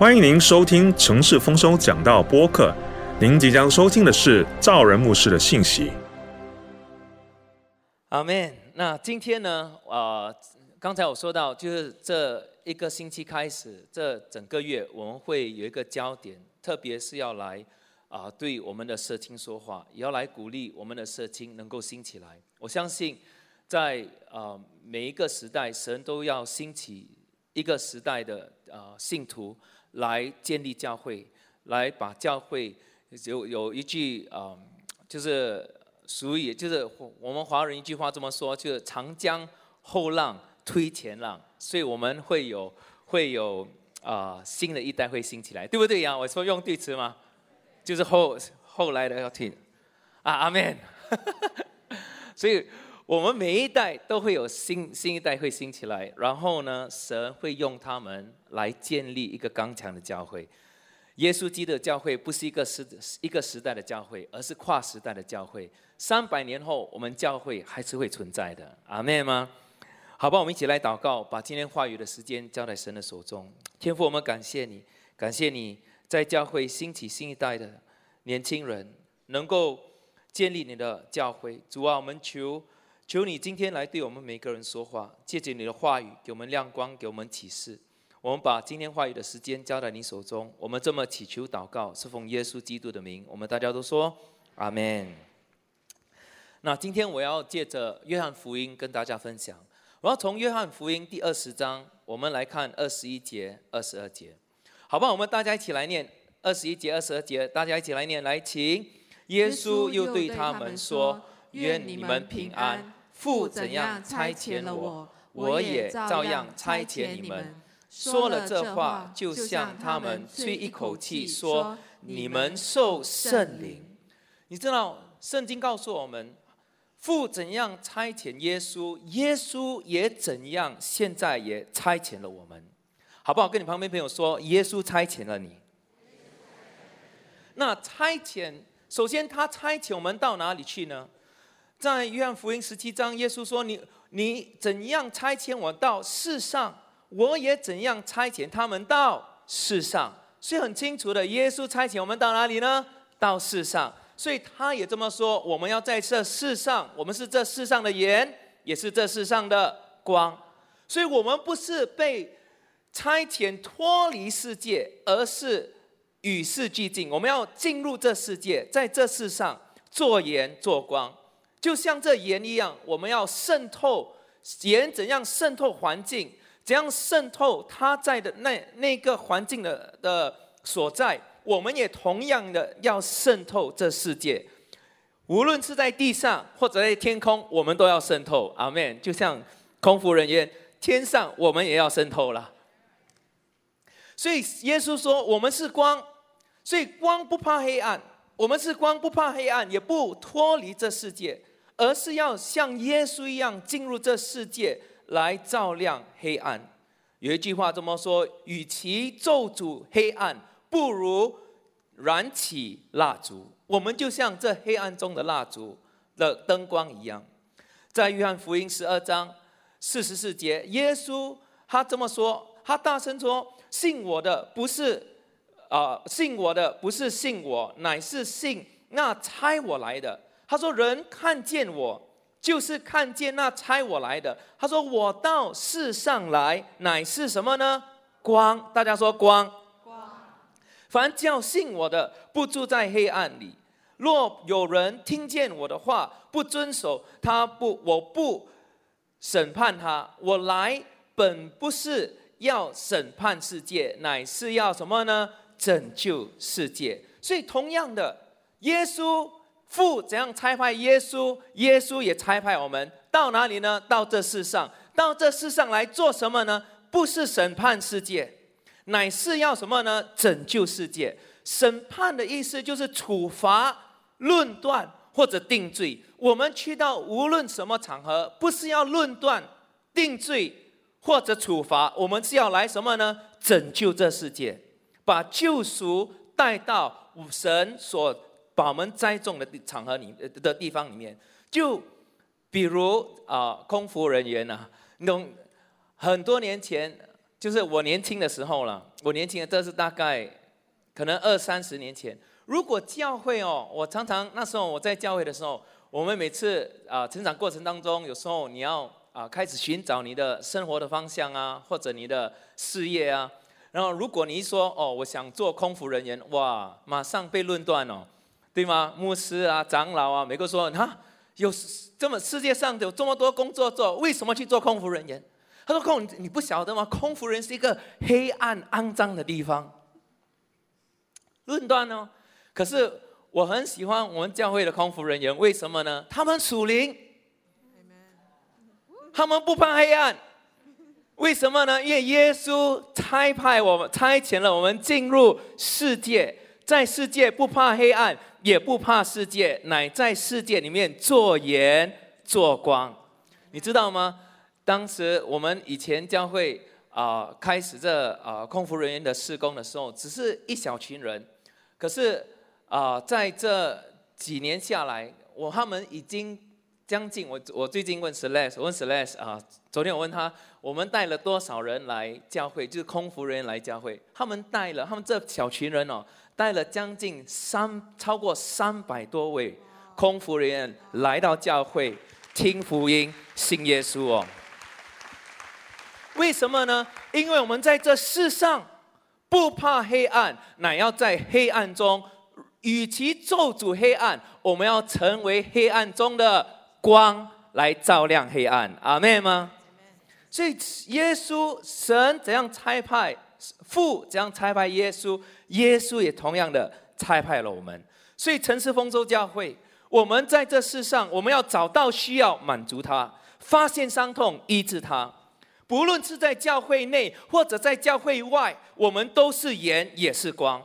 欢迎您收听城市丰收讲道播客。您即将收听的是赵仁牧师的信息。阿门。那今天呢？啊，刚才我说到，就是这一个星期开始，这整个月我们会有一个焦点，特别是要来啊，对我们的社青说话，也要来鼓励我们的社青能够兴起来。我相信，在啊每一个时代，神都要兴起一个时代的啊信徒。来建立教会，来把教会有有一句啊，就是俗语，就是我们华人一句话这么说，就是长江后浪推前浪，所以我们会有会有啊新的一代会兴起来，对不对呀？我说用对词吗？就是后后来的要听啊，阿门。所以。我们每一代都会有新新一代会兴起来，然后呢，神会用他们来建立一个刚强的教会。耶稣基督的教会不是一个时一个时代的教会，而是跨时代的教会。三百年后，我们教会还是会存在的。阿妹吗？好吧，我们一起来祷告，把今天话语的时间交在神的手中。天父，我们感谢你，感谢你在教会兴起新一代的年轻人，能够建立你的教会。主啊，我们求。求你今天来对我们每个人说话，借着你的话语给我们亮光，给我们启示。我们把今天话语的时间交在你手中。我们这么祈求祷告，是奉耶稣基督的名。我们大家都说阿门。那今天我要借着约翰福音跟大家分享。我要从约翰福音第二十章，我们来看二十一节、二十二节，好吧？我们大家一起来念二十一节、二十二节，大家一起来念。来，请耶稣又对他们说：“愿你们平安。”父怎样差遣了我，我也照样差遣你们。说了这话，就向他们吹一口气，说：“你们受圣灵。”你知道，圣经告诉我们，父怎样差遣耶稣，耶稣也怎样，现在也差遣了我们，好不好？跟你旁边朋友说，耶稣差遣了你。那差遣，首先他差遣我们到哪里去呢？在约翰福音十七章，耶稣说：“你你怎样差遣我到世上，我也怎样差遣他们到世上。”所以很清楚的，耶稣差遣我们到哪里呢？到世上。所以他也这么说：我们要在这世上，我们是这世上的盐，也是这世上的光。所以我们不是被差遣脱离世界，而是与世俱进。我们要进入这世界，在这世上做盐做光。就像这盐一样，我们要渗透盐，怎样渗透环境？怎样渗透它在的那那个环境的的所在？我们也同样的要渗透这世界，无论是在地上或者在天空，我们都要渗透。阿门。就像空服人员，天上我们也要渗透了。所以耶稣说：“我们是光，所以光不怕黑暗。我们是光，不怕黑暗，也不脱离这世界。”而是要像耶稣一样进入这世界来照亮黑暗。有一句话这么说：“与其咒诅黑暗，不如燃起蜡烛。”我们就像这黑暗中的蜡烛的灯光一样。在约翰福音十二章四十四节，耶稣他这么说：“他大声说，信我的不是啊，信我的不是信我，乃是信那差我来的。”他说：“人看见我，就是看见那差我来的。”他说：“我到世上来，乃是什么呢？光。大家说光。光。凡叫信我的，不住在黑暗里。若有人听见我的话，不遵守，他不，我不审判他。我来本不是要审判世界，乃是要什么呢？拯救世界。所以，同样的，耶稣。”父怎样差派耶稣，耶稣也差派我们到哪里呢？到这世上，到这世上来做什么呢？不是审判世界，乃是要什么呢？拯救世界。审判的意思就是处罚、论断或者定罪。我们去到无论什么场合，不是要论断、定罪或者处罚，我们是要来什么呢？拯救这世界，把救赎带到神所。把我们栽种的场合里的地方里面，就比如啊，空服人员呐，那种很多年前就是我年轻的时候了。我年轻的，这是大概可能二三十年前。如果教会哦，我常常那时候我在教会的时候，我们每次啊成长过程当中，有时候你要啊开始寻找你的生活的方向啊，或者你的事业啊。然后如果你一说哦，我想做空服人员，哇，马上被论断哦，对吗？牧师啊、长老啊，每个说哈，有这么世界上有这么多工作做，为什么去做空服人员？他说空，你不晓得吗？空服人是一个黑暗肮脏的地方。论断哦。可是我很喜欢我们教会的空服人员，为什么呢？他们属灵，他们不怕黑暗。为什么呢？因为耶稣差派我们，差遣了我们进入世界，在世界不怕黑暗，也不怕世界，乃在世界里面做盐做光。你知道吗？当时我们以前教会啊，开始这啊空服人员的施工的时候，只是一小群人，可是。啊，在这几年下来，我他们已经将近我我最近问 Sles 问 Sles 啊，昨天我问他，我们带了多少人来教会，就是空服人员来教会，他们带了，他们这小群人哦，带了将近三超过三百多位空服人员来到教会听福音、信耶稣哦。为什么呢？因为我们在这世上不怕黑暗，乃要在黑暗中。与其咒诅黑暗，我们要成为黑暗中的光，来照亮黑暗。阿妹吗？所以耶稣神怎样差派父怎样差派耶稣，耶稣也同样的差派了我们。所以城市丰收教会，我们在这世上，我们要找到需要，满足他；发现伤痛，医治他。不论是在教会内或者在教会外，我们都是盐，也是光。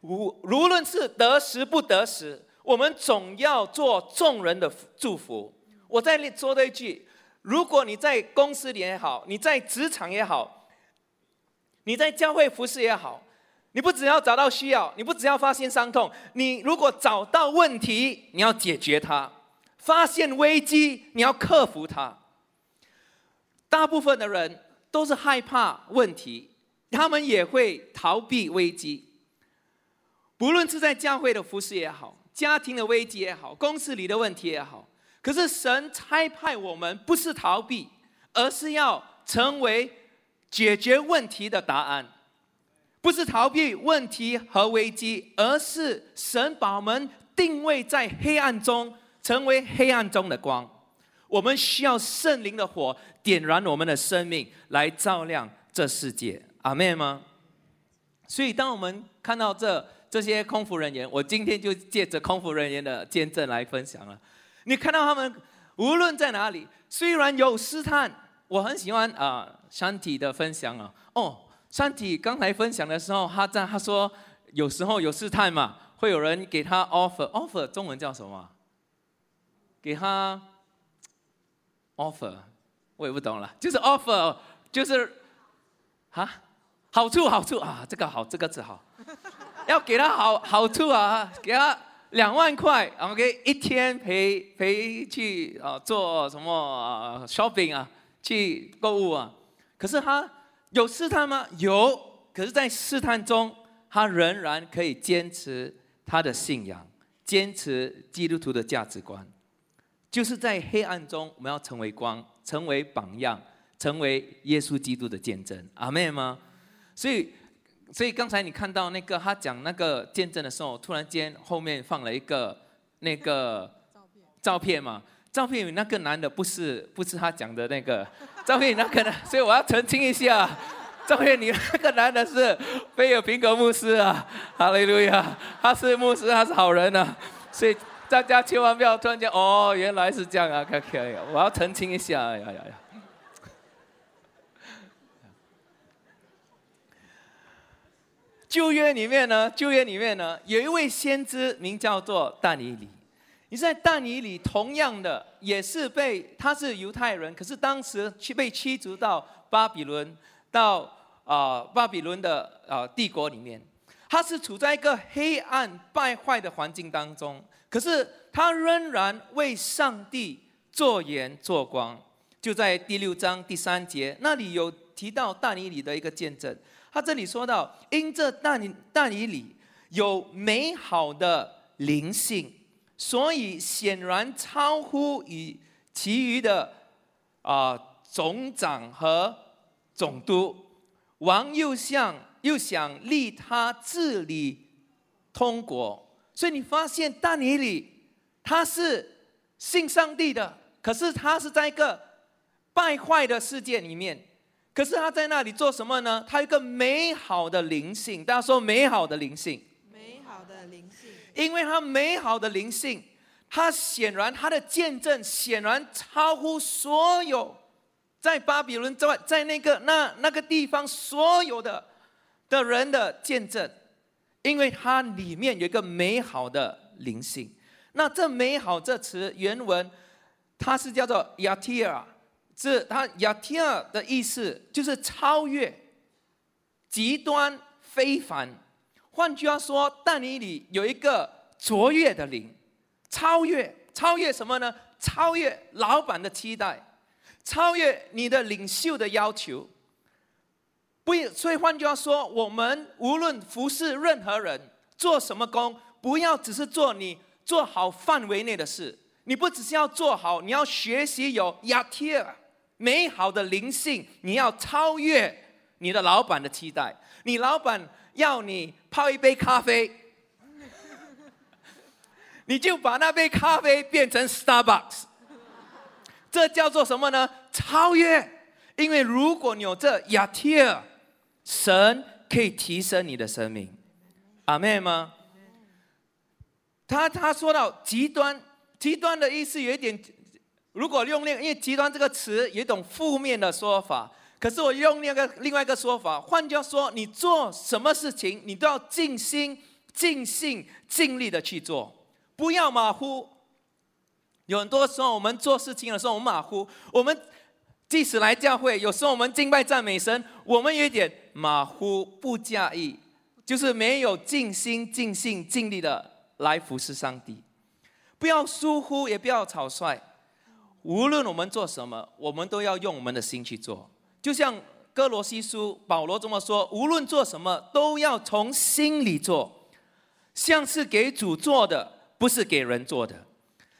无无论是得时不得时，我们总要做众人的祝福。我再说的一句：如果你在公司里也好，你在职场也好，你在教会服侍也好，你不只要找到需要，你不只要发现伤痛，你如果找到问题，你要解决它；发现危机，你要克服它。大部分的人都是害怕问题，他们也会逃避危机。不论是在教会的服饰也好，家庭的危机也好，公司里的问题也好，可是神差派我们不是逃避，而是要成为解决问题的答案。不是逃避问题和危机，而是神把我们定位在黑暗中，成为黑暗中的光。我们需要圣灵的火点燃我们的生命，来照亮这世界。阿妹吗？所以，当我们看到这。这些空服人员，我今天就借着空服人员的见证来分享了。你看到他们无论在哪里，虽然有试探，我很喜欢啊，山体的分享啊。哦，山体刚才分享的时候，他在他说有时候有试探嘛，会有人给他 offer，offer 中文叫什么？给他 offer，我也不懂了，就是 offer，就是啊，好处好处啊，这个好，这个字好。要给他好好处啊，给他两万块，OK，一天陪陪去啊做什么 shopping 啊，去购物啊。可是他有试探吗？有，可是，在试探中，他仍然可以坚持他的信仰，坚持基督徒的价值观。就是在黑暗中，我们要成为光，成为榜样，成为耶稣基督的见证。阿妹吗？所以。所以刚才你看到那个他讲那个见证的时候，突然间后面放了一个那个照片照片嘛，照片里那个男的不是不是他讲的那个照片那个呢，所以我要澄清一下，照片你那个男的是菲尔平格牧师啊，哈利路亚，他是牧师，他是好人啊，所以大家千万不要突然间哦原来是这样啊，可可以，我要澄清一下，哎呀呀呀。旧约里面呢，旧约里面呢，有一位先知名叫做但尼里。你在但尼里同样的也是被他是犹太人，可是当时被驱逐到巴比伦，到啊巴比伦的啊帝国里面，他是处在一个黑暗败坏的环境当中，可是他仍然为上帝做盐做光。就在第六章第三节那里有。提到但以理的一个见证。他这里说到，因这但但以理有美好的灵性，所以显然超乎与其余的啊总长和总督。王又想又想立他治理通国，所以你发现大尼里他是信上帝的，可是他是在一个败坏的世界里面。可是他在那里做什么呢？他有一个美好的灵性，大家说美好的灵性。因为他美好的灵性，他显然他的见证显然超乎所有在巴比伦之外在那个那那个地方所有的的人的见证，因为它里面有一个美好的灵性。那这美好这词原文，它是叫做 yatir。是它亚提尔的意思，就是超越、极端、非凡。换句话说，但你里有一个卓越的灵，超越，超越什么呢？超越老板的期待，超越你的领袖的要求。不，所以换句话说，我们无论服侍任何人，做什么工，不要只是做你做好范围内的事。你不只是要做好，你要学习有雅提尔。美好的灵性，你要超越你的老板的期待。你老板要你泡一杯咖啡，你就把那杯咖啡变成 Starbucks。这叫做什么呢？超越。因为如果你有这亚提尔，神可以提升你的生命。阿妹吗？他他说到极端，极端的意思有一点。如果用那因为极端这个词有一种负面的说法，可是我用另一个另外一个说法，换句话说，你做什么事情，你都要尽心、尽性、尽力的去做，不要马虎。有很多时候我们做事情的时候，我们马虎。我们即使来教会，有时候我们敬拜赞美神，我们有一点马虎，不介意，就是没有尽心、尽性、尽力的来服侍上帝。不要疏忽，也不要草率。无论我们做什么，我们都要用我们的心去做。就像哥罗西书保罗这么说：无论做什么，都要从心里做，像是给主做的，不是给人做的。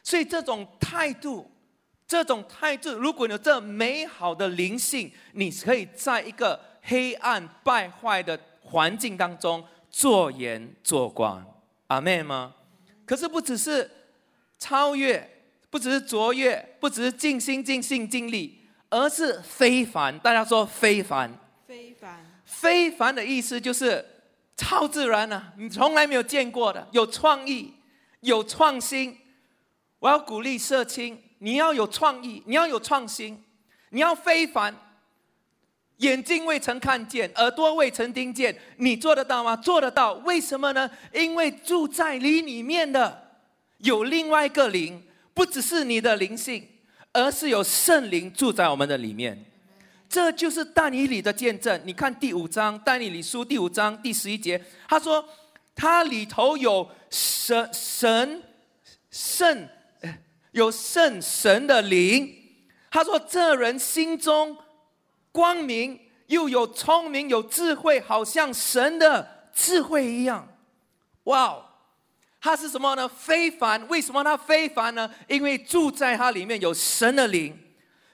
所以这种态度，这种态度，如果有这美好的灵性，你可以在一个黑暗败坏的环境当中做盐做光。阿妹吗？可是不只是超越。不只是卓越，不只是尽心尽性尽力，而是非凡。大家说非凡，非凡，非凡的意思就是超自然啊！你从来没有见过的，有创意，有创新。我要鼓励社青，你要有创意，你要有创新，你要非凡。眼睛未曾看见，耳朵未曾听见，你做得到吗？做得到。为什么呢？因为住在你里面的有另外一个灵。不只是你的灵性，而是有圣灵住在我们的里面。这就是但以理的见证。你看第五章，但以理书第五章第十一节，他说：“他里头有神神圣，有圣神的灵。”他说：“这人心中光明，又有聪明，有智慧，好像神的智慧一样。”哇！他是什么呢？非凡。为什么他非凡呢？因为住在他里面有神的灵，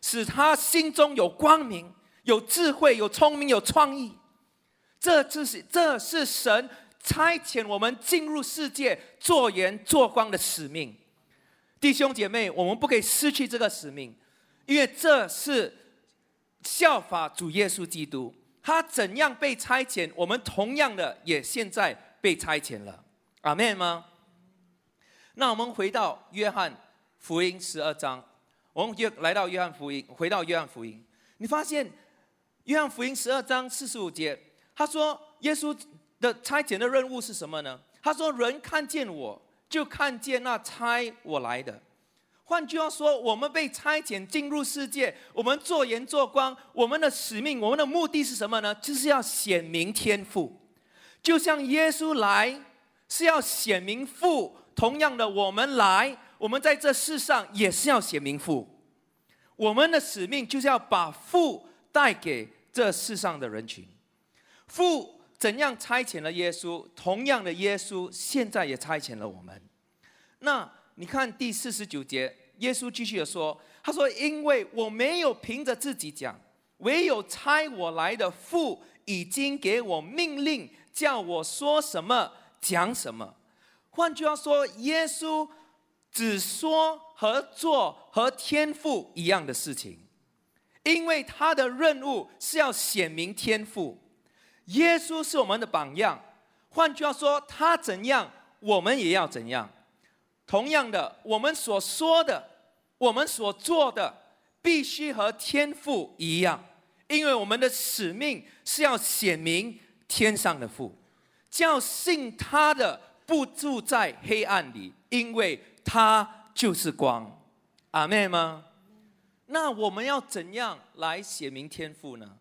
使他心中有光明、有智慧、有聪明、有创意。这就是这是神差遣我们进入世界做盐做光的使命。弟兄姐妹，我们不可以失去这个使命，因为这是效法主耶稣基督。他怎样被差遣，我们同样的也现在被差遣了。阿门吗？那我们回到约翰福音十二章，我们约来到约翰福音，回到约翰福音，你发现约翰福音十二章四十五节，他说耶稣的差遣的任务是什么呢？他说人看见我就看见那差我来的。换句话说，我们被差遣进入世界，我们做盐做光，我们的使命，我们的目的是什么呢？就是要显明天赋，就像耶稣来是要显明父。同样的，我们来，我们在这世上也是要写名父。我们的使命就是要把父带给这世上的人群。父怎样差遣了耶稣，同样的耶稣现在也差遣了我们。那你看第四十九节，耶稣继续的说：“他说，因为我没有凭着自己讲，唯有差我来的父已经给我命令，叫我说什么讲什么。换句话说，耶稣只说和做和天赋一样的事情，因为他的任务是要显明天赋。耶稣是我们的榜样。换句话说，他怎样，我们也要怎样。同样的，我们所说的，我们所做的，必须和天赋一样，因为我们的使命是要显明天上的父，叫信他的不住在黑暗里，因为他就是光。阿妹吗？那我们要怎样来写明天父呢？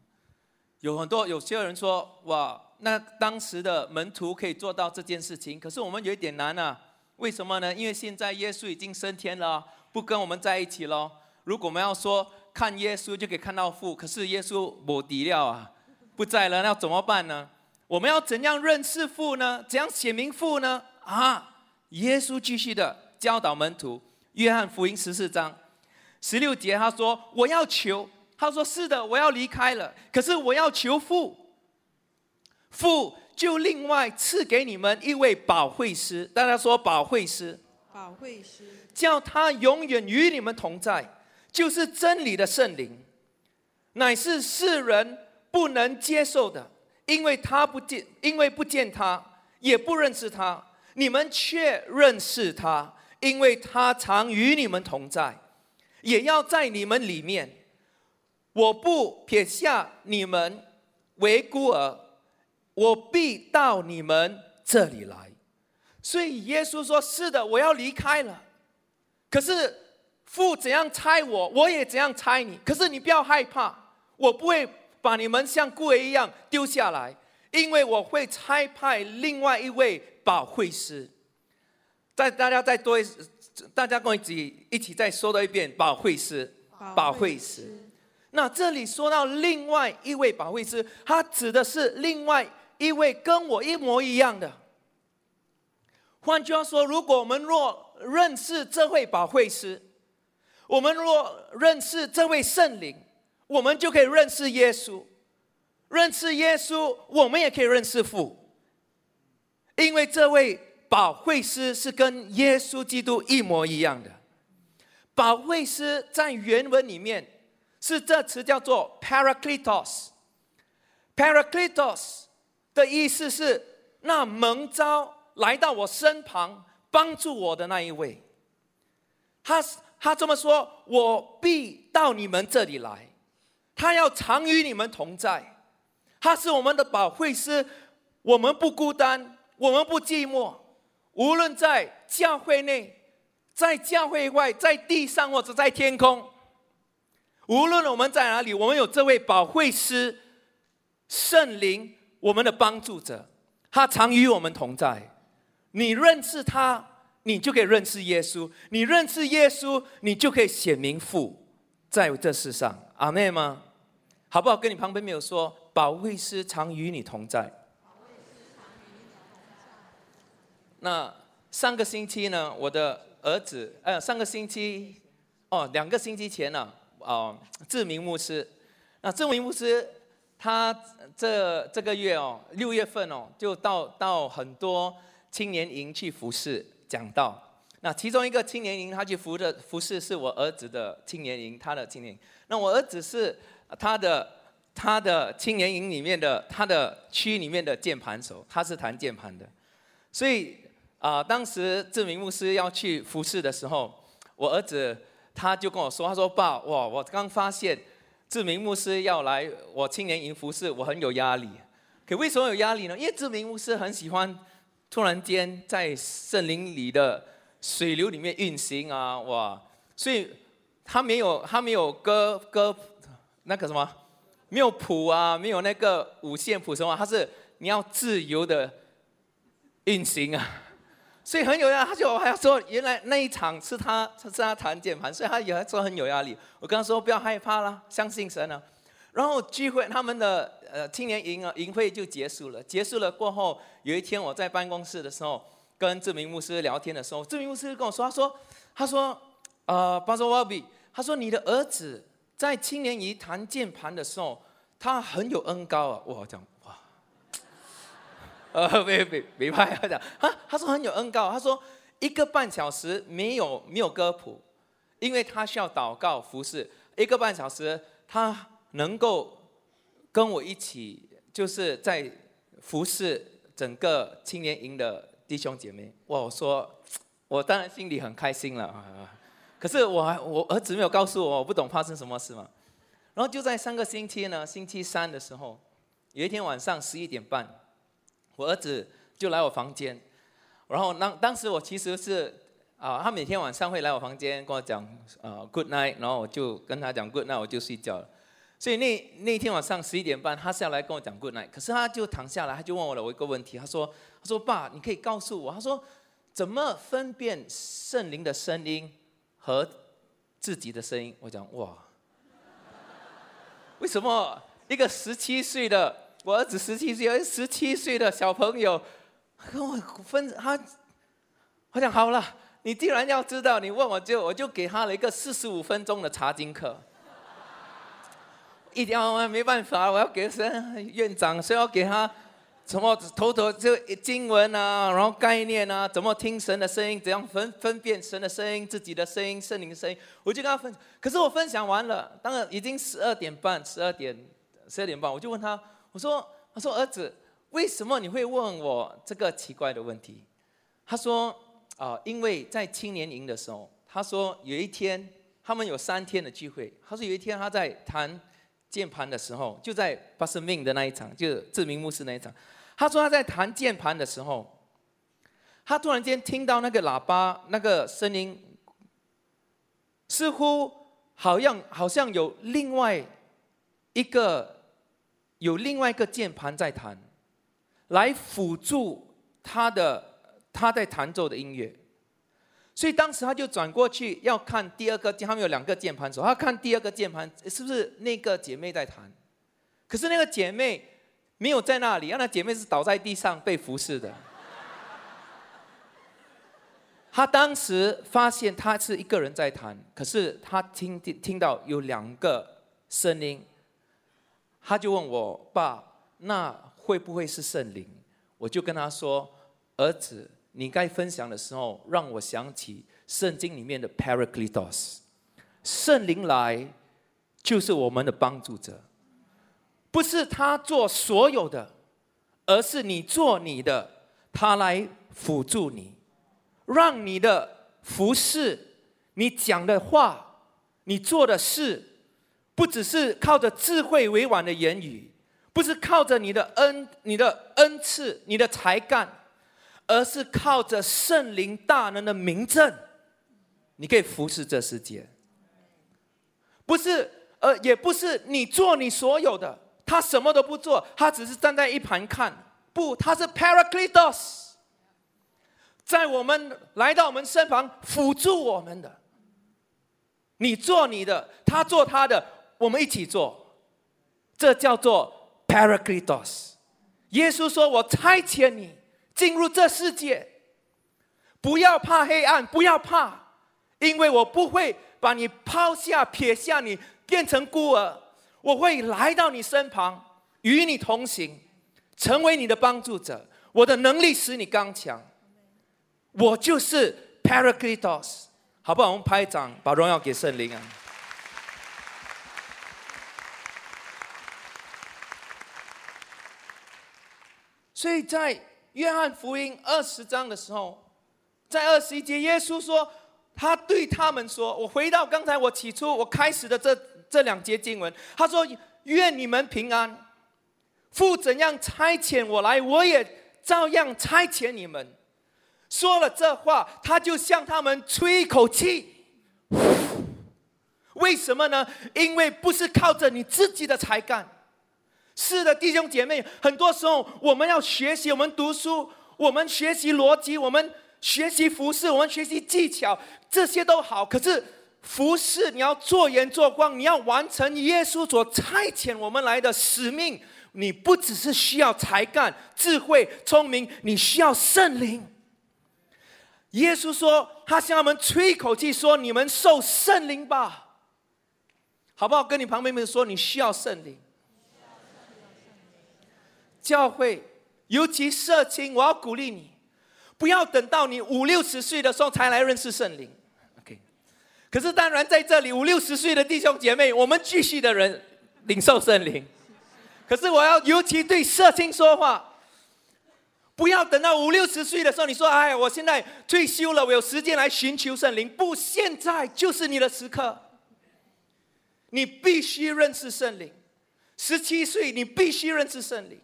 有很多有些人说，哇，那当时的门徒可以做到这件事情，可是我们有一点难啊。为什么呢？因为现在耶稣已经升天了，不跟我们在一起了。如果我们要说看耶稣就可以看到父，可是耶稣没底料啊，不在了，那怎么办呢？我们要怎样认识父呢？怎样显明父呢？啊，耶稣继续的教导门徒，约翰福音十四章十六节，他说：“我要求。”他说：“是的，我要离开了，可是我要求父，父就另外赐给你们一位保惠师。大家说保惠师，保惠师，叫他永远与你们同在，就是真理的圣灵，乃是世人不能接受的，因为他不见，因为不见他，也不认识他。你们却认识他，因为他常与你们同在，也要在你们里面。”我不撇下你们为孤儿，我必到你们这里来。所以耶稣说：“是的，我要离开了。可是父怎样猜我，我也怎样猜你。可是你不要害怕，我不会把你们像孤儿一样丢下来，因为我会差派另外一位保惠师。再大家再多一，大家跟我一起一起再说多一遍：保惠师，保惠师。”那这里说到另外一位保惠师，他指的是另外一位跟我一模一样的。换句话说，如果我们若认识这位保惠师，我们若认识这位圣灵，我们就可以认识耶稣。认识耶稣，我们也可以认识父，因为这位保惠师是跟耶稣基督一模一样的。保惠师在原文里面。是这词叫做 Paracletos，Paracletos 的意思是那蒙召来到我身旁帮助我的那一位。他他这么说：“我必到你们这里来，他要常与你们同在。他是我们的保惠师，我们不孤单，我们不寂寞。无论在教会内，在教会外，在地上或者在天空。”无论我们在哪里，我们有这位保惠师圣灵，我们的帮助者，他常与我们同在。你认识他，你就可以认识耶稣；你认识耶稣，你就可以显明父在这世上。阿妹吗？好不好？跟你旁边没有说，保卫师常与你同在。那上个星期呢，我的儿子，呃，上个星期，哦，两个星期前呢。哦，志明牧师，那志明牧师他这这个月哦，六月份哦，就到到很多青年营去服侍讲道。那其中一个青年营，他去服的服侍是我儿子的青年营，他的青年。那我儿子是他的他的青年营里面的他的区里面的键盘手，他是弹键盘的。所以啊，当时志明牧师要去服侍的时候，我儿子。他就跟我说：“他说爸，哇，我刚发现志明牧师要来我青年营服侍，我很有压力。可为什么有压力呢？因为志明牧师很喜欢突然间在圣灵里的水流里面运行啊，哇！所以他没有他没有割割那个什么，没有谱啊，没有那个五线谱什么，他是你要自由的运行啊。”所以很有压力，他就还要说，原来那一场是他是他弹键盘，所以他也说很有压力。我跟他说不要害怕啦，相信神啊。然后聚会他们的呃青年营啊营会就结束了。结束了过后，有一天我在办公室的时候，跟志明牧师聊天的时候，志明牧师跟我说，他说，他说，呃，巴佐瓦比，他说你的儿子在青年营弹键盘的时候，他很有恩高啊。我讲哇，呃，别别别拍，他讲啊，他说很有恩高，他说一个半小时没有没有歌谱，因为他需要祷告服侍，一个半小时他。能够跟我一起，就是在服侍整个青年营的弟兄姐妹。我说，我当然心里很开心了啊。可是我还我儿子没有告诉我，我不懂发生什么事嘛。然后就在上个星期呢，星期三的时候，有一天晚上十一点半，我儿子就来我房间。然后当当时我其实是啊，他每天晚上会来我房间跟我讲啊 good night，然后我就跟他讲 good night，我就睡觉了。所以那那天晚上十一点半，他下来跟我讲 good night，可是他就躺下来，他就问我了我一个问题，他说：“他说爸，你可以告诉我，他说怎么分辨圣灵的声音和自己的声音？”我讲哇，为什么一个十七岁的我儿子十七岁，十七岁的小朋友跟我分他？我讲好了，你既然要知道，你问我就我就给他了一个四十五分钟的查经课。一定要没办法，我要给神院长，所以要给他什么头头就经文啊，然后概念啊，怎么听神的声音，怎样分分辨神的声音、自己的声音、圣灵的声音，我就跟他分享。可是我分享完了，当然已经十二点半，十二点十二点半，我就问他，我说，我说儿子，为什么你会问我这个奇怪的问题？他说，啊，因为在青年营的时候，他说有一天他们有三天的聚会，他说有一天他在谈。键盘的时候，就在巴斯命的那一场，就是志明牧师那一场。他说他在弹键盘的时候，他突然间听到那个喇叭那个声音，似乎好像好像有另外一个有另外一个键盘在弹，来辅助他的他在弹奏的音乐。所以当时他就转过去要看第二个，他们有两个键盘手，他看第二个键盘是不是那个姐妹在弹，可是那个姐妹没有在那里，那姐妹是倒在地上被服侍的。他当时发现他是一个人在弹，可是他听听听到有两个声音，他就问我爸，那会不会是圣灵？我就跟他说，儿子。你该分享的时候，让我想起圣经里面的 Paracletos，圣灵来就是我们的帮助者，不是他做所有的，而是你做你的，他来辅助你，让你的服侍、你讲的话、你做的事，不只是靠着智慧委婉的言语，不是靠着你的恩、你的恩赐、你的才干。而是靠着圣灵大能的名证，你可以服侍这世界。不是，呃，也不是你做你所有的，他什么都不做，他只是站在一旁看。不，他是 Paracletos，在我们来到我们身旁辅助我们的。你做你的，他做他的，我们一起做，这叫做 Paracletos。耶稣说：“我差遣你。”进入这世界，不要怕黑暗，不要怕，因为我不会把你抛下、撇下你，变成孤儿。我会来到你身旁，与你同行，成为你的帮助者。我的能力使你刚强。我就是 Paracletos，好不好？我们拍掌，把荣耀给圣灵啊！所以在。约翰福音二十章的时候，在二十一节，耶稣说：“他对他们说，我回到刚才我起初我开始的这这两节经文，他说：愿你们平安。父怎样差遣我来，我也照样差遣你们。说了这话，他就向他们吹一口气。为什么呢？因为不是靠着你自己的才干。”是的，弟兄姐妹，很多时候我们要学习，我们读书，我们学习逻辑，我们学习服饰，我们学习技巧，这些都好。可是服侍，你要做盐做光，你要完成耶稣所差遣我们来的使命。你不只是需要才干、智慧、聪明，你需要圣灵。耶稣说，他向他们吹一口气，说：“你们受圣灵吧，好不好？”跟你旁边的人说，你需要圣灵。教会，尤其社青，我要鼓励你，不要等到你五六十岁的时候才来认识圣灵。可是当然在这里，五六十岁的弟兄姐妹，我们继续的人领受圣灵。可是我要尤其对社青说话，不要等到五六十岁的时候，你说：“哎，我现在退休了，我有时间来寻求圣灵。”不，现在就是你的时刻，你必须认识圣灵。十七岁，你必须认识圣灵。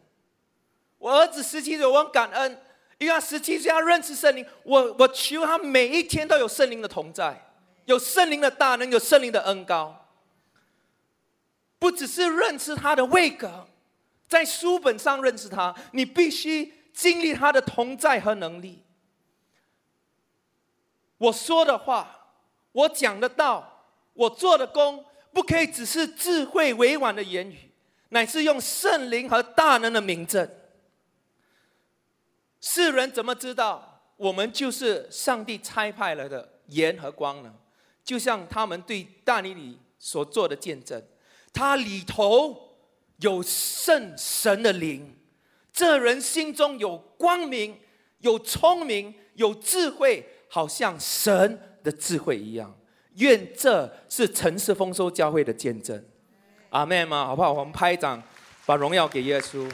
我儿子十七岁，我很感恩，因为他十七岁，他认识圣灵。我我求他每一天都有圣灵的同在，有圣灵的大能，有圣灵的恩高。不只是认识他的位格，在书本上认识他，你必须经历他的同在和能力。我说的话，我讲的道，我做的工，不可以只是智慧委婉的言语，乃是用圣灵和大能的名证。世人怎么知道我们就是上帝差派来的盐和光呢？就像他们对大尼里所做的见证，他里头有圣神的灵，这人心中有光明、有聪明、有智慧，好像神的智慧一样。愿这是城市丰收教会的见证。阿妹吗？好不好？我们拍掌，把荣耀给耶稣。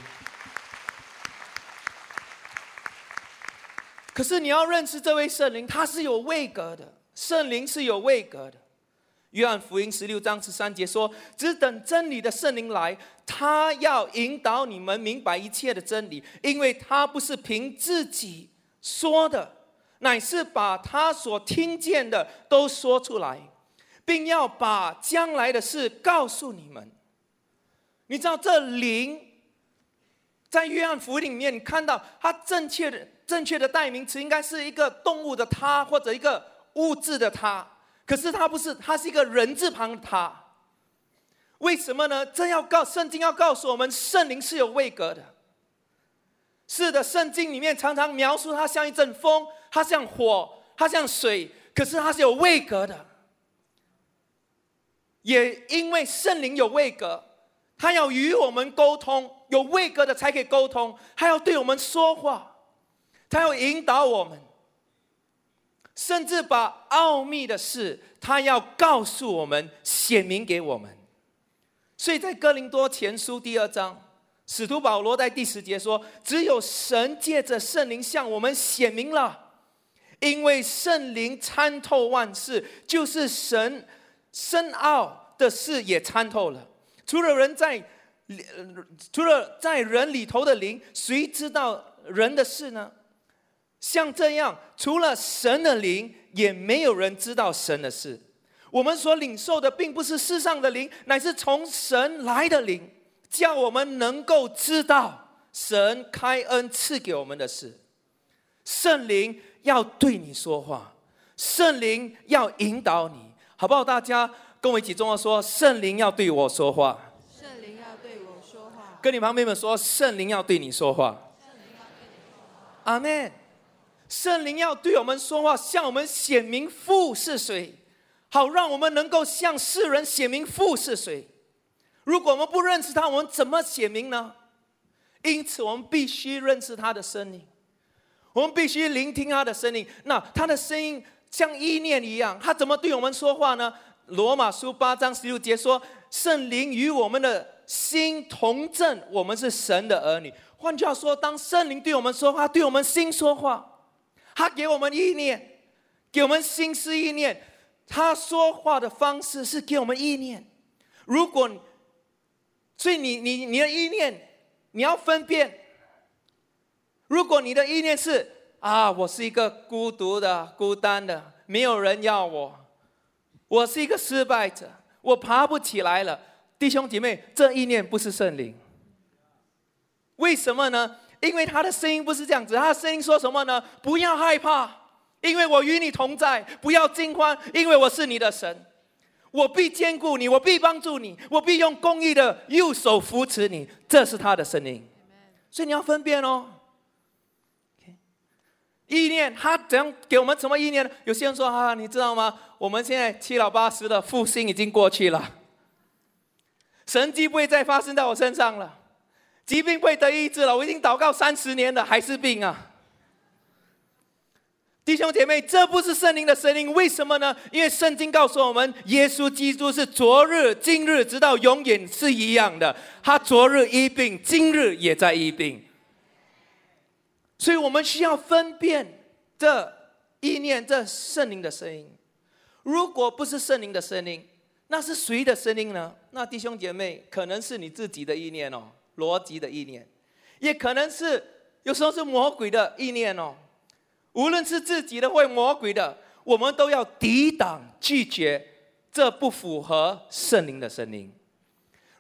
可是你要认识这位圣灵，他是有位格的。圣灵是有位格的。约翰福音十六章十三节说：“只等真理的圣灵来，他要引导你们明白一切的真理，因为他不是凭自己说的，乃是把他所听见的都说出来，并要把将来的事告诉你们。”你知道这灵在约翰福音里面，你看到它正确的。正确的代名词应该是一个动物的“它”或者一个物质的“他”，可是他不是，他是一个人字旁的“他”。为什么呢？这要告圣经要告诉我们，圣灵是有位格的。是的，圣经里面常常描述它像一阵风，它像火，它像水，可是它是有位格的。也因为圣灵有位格，它要与我们沟通，有位格的才可以沟通，他要对我们说话。他要引导我们，甚至把奥秘的事，他要告诉我们，显明给我们。所以在哥林多前书第二章，使徒保罗在第十节说：“只有神借着圣灵向我们显明了，因为圣灵参透万事，就是神深奥的事也参透了。除了人在，除了在人里头的灵，谁知道人的事呢？”像这样，除了神的灵，也没有人知道神的事。我们所领受的，并不是世上的灵，乃是从神来的灵，叫我们能够知道神开恩赐给我们的事。圣灵要对你说话，圣灵要引导你，好不好？大家跟我一起中说：圣灵要对我说话。圣灵要对我说话。跟你旁边们说：圣灵要对你说话。阿门。圣灵要对我们说话，向我们显明父是谁，好让我们能够向世人显明父是谁。如果我们不认识他，我们怎么显明呢？因此，我们必须认识他的声音，我们必须聆听他的声音。那他的声音像意念一样，他怎么对我们说话呢？罗马书八章十六节说：“圣灵与我们的心同证，我们是神的儿女。”换句话说，当圣灵对我们说话，对我们心说话。他给我们意念，给我们心思意念。他说话的方式是给我们意念。如果，所以你你你的意念，你要分辨。如果你的意念是啊，我是一个孤独的、孤单的，没有人要我，我是一个失败者，我爬不起来了。弟兄姐妹，这意念不是圣灵。为什么呢？因为他的声音不是这样子，他的声音说什么呢？不要害怕，因为我与你同在；不要惊慌，因为我是你的神。我必兼顾你，我必帮助你，我必用公义的右手扶持你。这是他的声音，所以你要分辨哦。意念，他怎样给我们什么意念呢？有些人说啊，你知道吗？我们现在七老八十的复兴已经过去了，神迹不会再发生在我身上了，疾病不会得医治了。我已经祷告三十年了，还是病啊！弟兄姐妹，这不是圣灵的声音，为什么呢？因为圣经告诉我们，耶稣基督是昨日、今日，直到永远是一样的。他昨日医病，今日也在医病。所以我们需要分辨这意念，这圣灵的声音。如果不是圣灵的声音，那是谁的声音呢？那弟兄姐妹，可能是你自己的意念哦，逻辑的意念，也可能是有时候是魔鬼的意念哦。无论是自己的或魔鬼的，我们都要抵挡、拒绝这不符合圣灵的声音。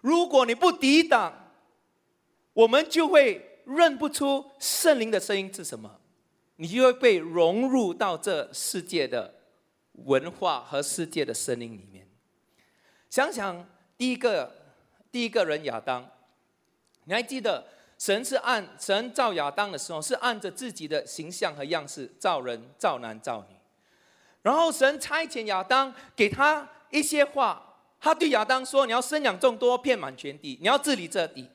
如果你不抵挡，我们就会。认不出圣灵的声音是什么，你就会被融入到这世界的文化和世界的声音里面。想想第一个第一个人亚当，你还记得神是按神造亚当的时候，是按着自己的形象和样式造人造男造女，然后神差遣亚当给他一些话，他对亚当说：“你要生养众多，遍满全地，你要治理这地。”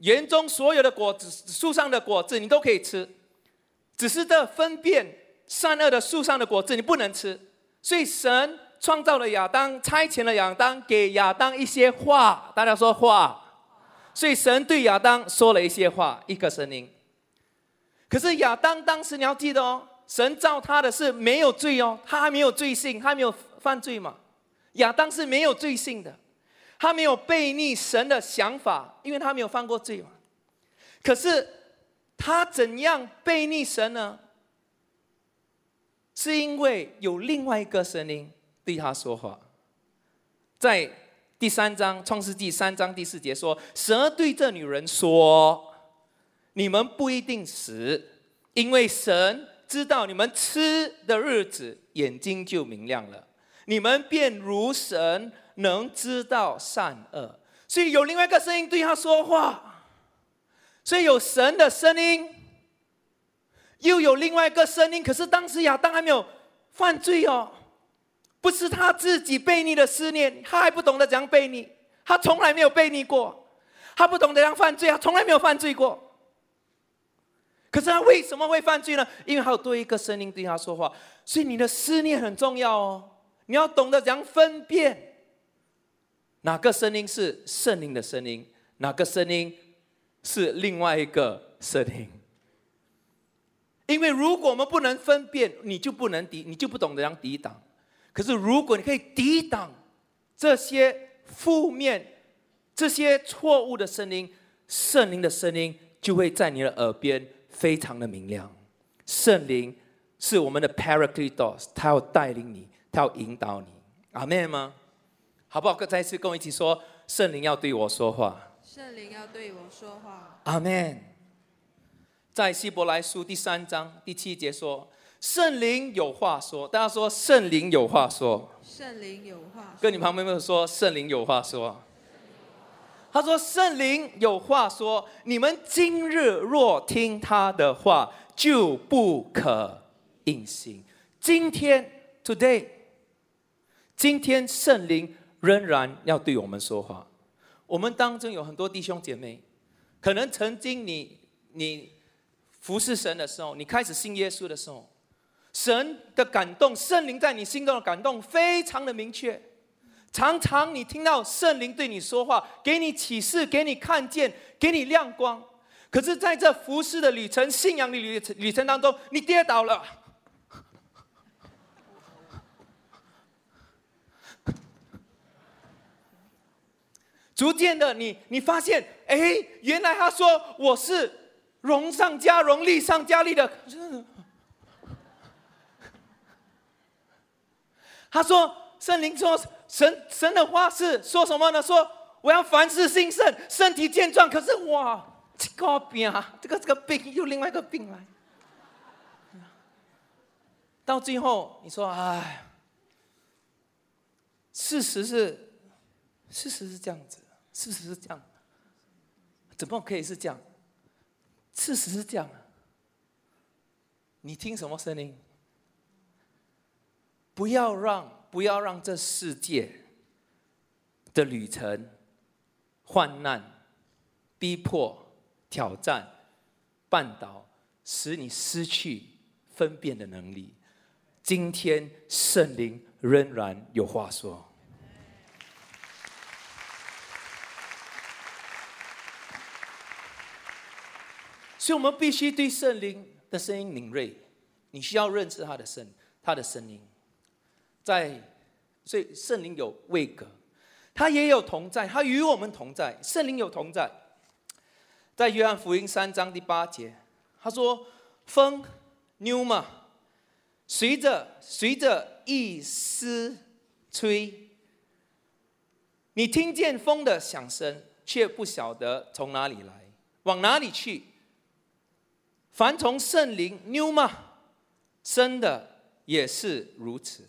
园中所有的果子，树上的果子你都可以吃，只是这分辨善恶的树上的果子你不能吃。所以神创造了亚当，差遣了亚当，给亚当一些话。大家说话。所以神对亚当说了一些话，一个声音。可是亚当当时你要记得哦，神造他的是没有罪哦，他还没有罪性，他没有犯罪嘛。亚当是没有罪性的。他没有背逆神的想法，因为他没有犯过罪嘛。可是他怎样背逆神呢？是因为有另外一个声音对他说话。在第三章创世纪三章第四节说：“蛇对这女人说，你们不一定死，因为神知道你们吃的日子，眼睛就明亮了，你们便如神。”能知道善恶，所以有另外一个声音对他说话，所以有神的声音，又有另外一个声音。可是当时亚当还没有犯罪哦，不是他自己背逆的思念，他还不懂得怎样背逆，他从来没有背逆过，他不懂得怎样犯罪，他从来没有犯罪过。可是他为什么会犯罪呢？因为还有多一个声音对他说话，所以你的思念很重要哦，你要懂得怎样分辨。哪个声音是圣灵的声音？哪个声音是另外一个声音？因为如果我们不能分辨，你就不能抵，你就不懂得怎样抵挡。可是如果你可以抵挡这些负面、这些错误的声音，圣灵的声音就会在你的耳边非常的明亮。圣灵是我们的 Paracletos，他要带领你，他要引导你。阿妹吗？好不好？再一次跟我一起说：圣灵要对我说话。圣灵要对我说话。阿门。在希伯来书第三章第七节说：圣灵有话说。大家说：圣灵有话说。圣灵有话。跟你旁边朋友说：圣灵有话说。他说：圣灵有话说。你们今日若听他的话，就不可隐形。今天，today，今天圣灵。仍然要对我们说话。我们当中有很多弟兄姐妹，可能曾经你你服侍神的时候，你开始信耶稣的时候，神的感动，圣灵在你心中的感动非常的明确。常常你听到圣灵对你说话，给你启示，给你看见，给你亮光。可是在这服侍的旅程、信仰的旅程旅程当中，你跌倒了。逐渐的，你你发现，哎，原来他说我是荣上加荣，利上加利的。他说圣灵说神神的话是说什么呢？说我要凡事兴盛，身体健壮。可是哇，这个病啊，这个这个病又另外一个病来。到最后你说，哎，事实是，事实是这样子，事实是这样，怎么可以是这样？事实是这样。你听什么声音？不要让不要让这世界的旅程、患难、逼迫、挑战、绊倒，使你失去分辨的能力。今天圣灵仍然有话说，所以我们必须对圣灵的声音敏锐。你需要认识他的声，他的声音。在，所以圣灵有位格，他也有同在，他与我们同在。圣灵有同在，在约翰福音三章第八节，他说：“风，new 嘛，随着随着一丝吹，你听见风的响声，却不晓得从哪里来，往哪里去。凡从圣灵 new 嘛生的，也是如此。”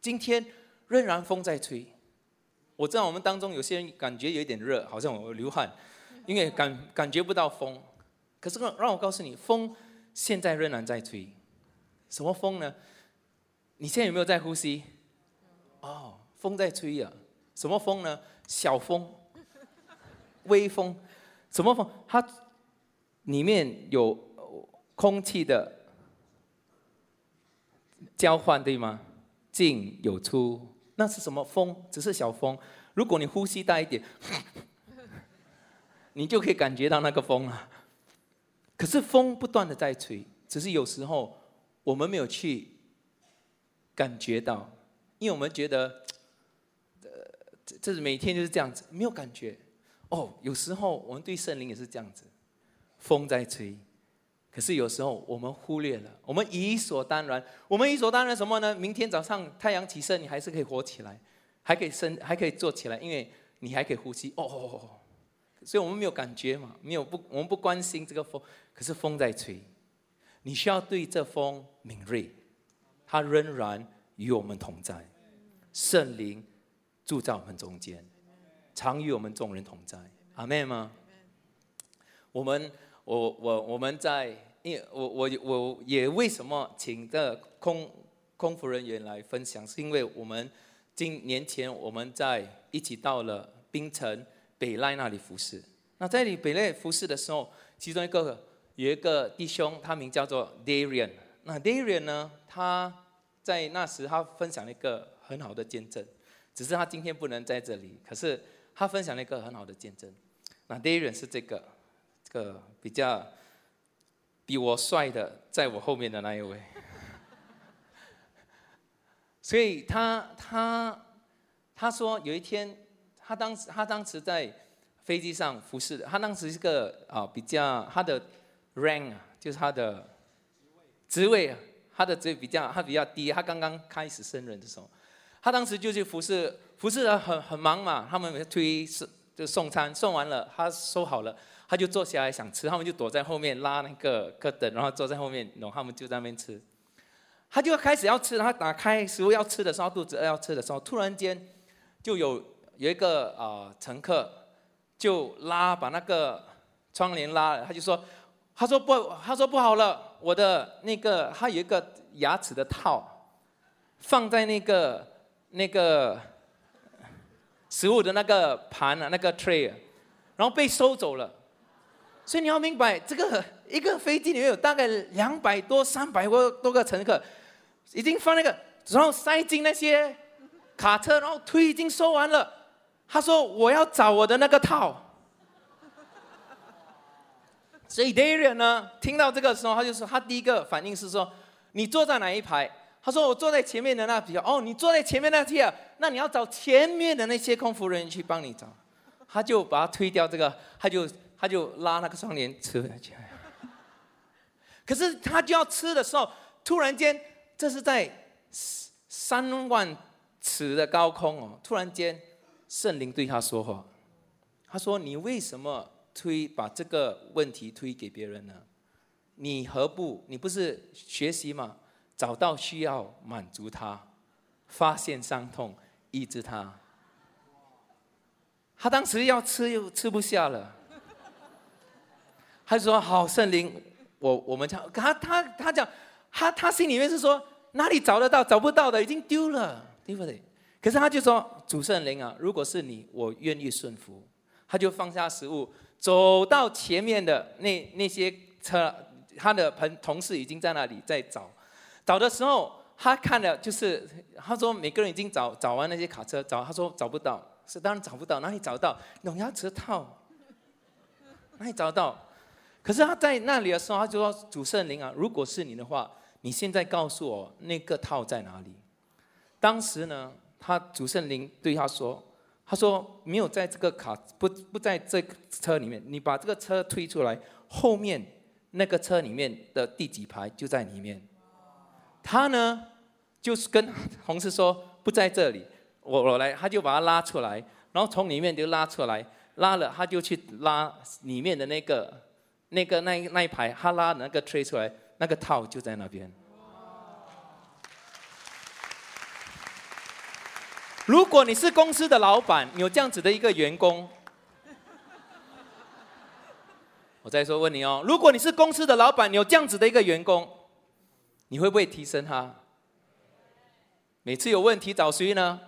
今天仍然风在吹，我知道我们当中有些人感觉有一点热，好像我流汗，因为感感觉不到风。可是让让我告诉你，风现在仍然在吹。什么风呢？你现在有没有在呼吸？哦，风在吹呀。什么风呢？小风，微风。什么风？它里面有空气的交换，对吗？进有出，那是什么风？只是小风。如果你呼吸大一点，你就可以感觉到那个风了。可是风不断的在吹，只是有时候我们没有去感觉到，因为我们觉得，呃，这这是每天就是这样子，没有感觉。哦，有时候我们对圣灵也是这样子，风在吹。可是有时候我们忽略了，我们理所当然，我们理所当然什么呢？明天早上太阳起身，你还是可以活起来，还可以生，还可以坐起来，因为你还可以呼吸。哦，所以我们没有感觉嘛，没有不，我们不关心这个风，可是风在吹，你需要对这风敏锐，它仍然与我们同在，圣灵住在我们中间，常与我们众人同在。阿妹吗？我们。我我我们在，因我我我也为什么请这空空服人员来分享，是因为我们今年前我们在一起到了槟城北赖那里服侍。那在里北赖服侍的时候，其中一个有一个弟兄，他名叫做 Darian。那 Darian 呢，他在那时他分享了一个很好的见证，只是他今天不能在这里，可是他分享了一个很好的见证。那 Darian 是这个。个比较比我帅的，在我后面的那一位，所以他他他说有一天，他当时他当时在飞机上服侍，他当时是个啊比较他的 rank 啊，就是他的职位，他的职位比较他比较低，他刚刚开始升任的时候，他当时就去服侍，服侍的很很忙嘛，他们推送就送餐，送完了他收好了。他就坐下来想吃，他们就躲在后面拉那个个等，然后坐在后面，然后他们就在那边吃。他就开始要吃，他打开食物要吃的时候，肚子饿要吃的时候，突然间就有有一个啊乘客就拉把那个窗帘拉了，他就说，他说不，他说不好了，我的那个他有一个牙齿的套放在那个那个食物的那个盘啊那个 tray，然后被收走了。所以你要明白，这个一个飞机里面有大概两百多、三百多多个乘客，已经放那个，然后塞进那些卡车，然后推已经收完了。他说：“我要找我的那个套。”所以 Darian 呢，听到这个时候，他就说，他第一个反应是说：“你坐在哪一排？”他说：“我坐在前面的那批。”哦，你坐在前面那批啊？那你要找前面的那些空服人员去帮你找。他就把他推掉，这个他就。他就拉那个窗帘吃起来，可是他就要吃的时候，突然间，这是在三万尺的高空哦，突然间，圣灵对他说话，他说：“你为什么推把这个问题推给别人呢？你何不你不是学习吗？找到需要满足他，发现伤痛，医治他。他当时要吃又吃不下了，他就说：“好，圣灵，我我们讲他他他讲他他心里面是说哪里找得到找不到的已经丢了，对不对？可是他就说主圣灵啊，如果是你，我愿意顺服。他就放下食物，走到前面的那那些车，他的朋同事已经在那里在找，找的时候他看了就是他说每个人已经找找完那些卡车找，他说找不到。”是当然找不到，哪里找到龙牙舌套？哪里找到？可是他在那里的时候，他就说：“主圣灵啊，如果是你的话，你现在告诉我那个套在哪里？”当时呢，他主圣灵对他说：“他说没有在这个卡，不不在这个车里面。你把这个车推出来，后面那个车里面的第几排就在里面。”他呢，就是跟同事说：“不在这里。”我我来，他就把它拉出来，然后从里面就拉出来，拉了他就去拉里面的那个那个那那一排，哈拉那个吹出来，那个套就在那边。如果你是公司的老板，有这样子的一个员工，我再说问你哦，如果你是公司的老板，有这样子的一个员工，你会不会提升他？每次有问题找谁呢？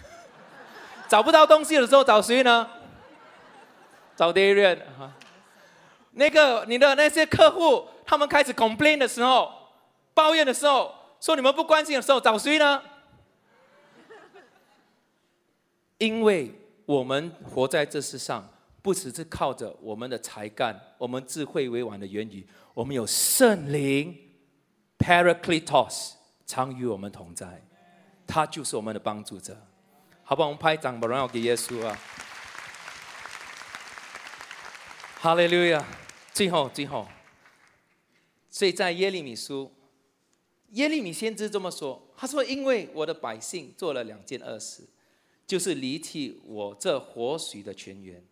找不到东西的时候找谁呢？找 Darren 哈。那个你的那些客户，他们开始 complain 的时候，抱怨的时候，说你们不关心的时候，找谁呢？因为我们活在这世上，不只是靠着我们的才干，我们智慧委婉的言语，我们有圣灵 Paracletos 常与我们同在，他就是我们的帮助者。好不好？我们拍掌，把荣耀给耶稣啊！哈利路亚！最后，最后，所以在耶利米书，耶利米先知这么说：“他说，因为我的百姓做了两件恶事，就是离弃我这活水的泉源，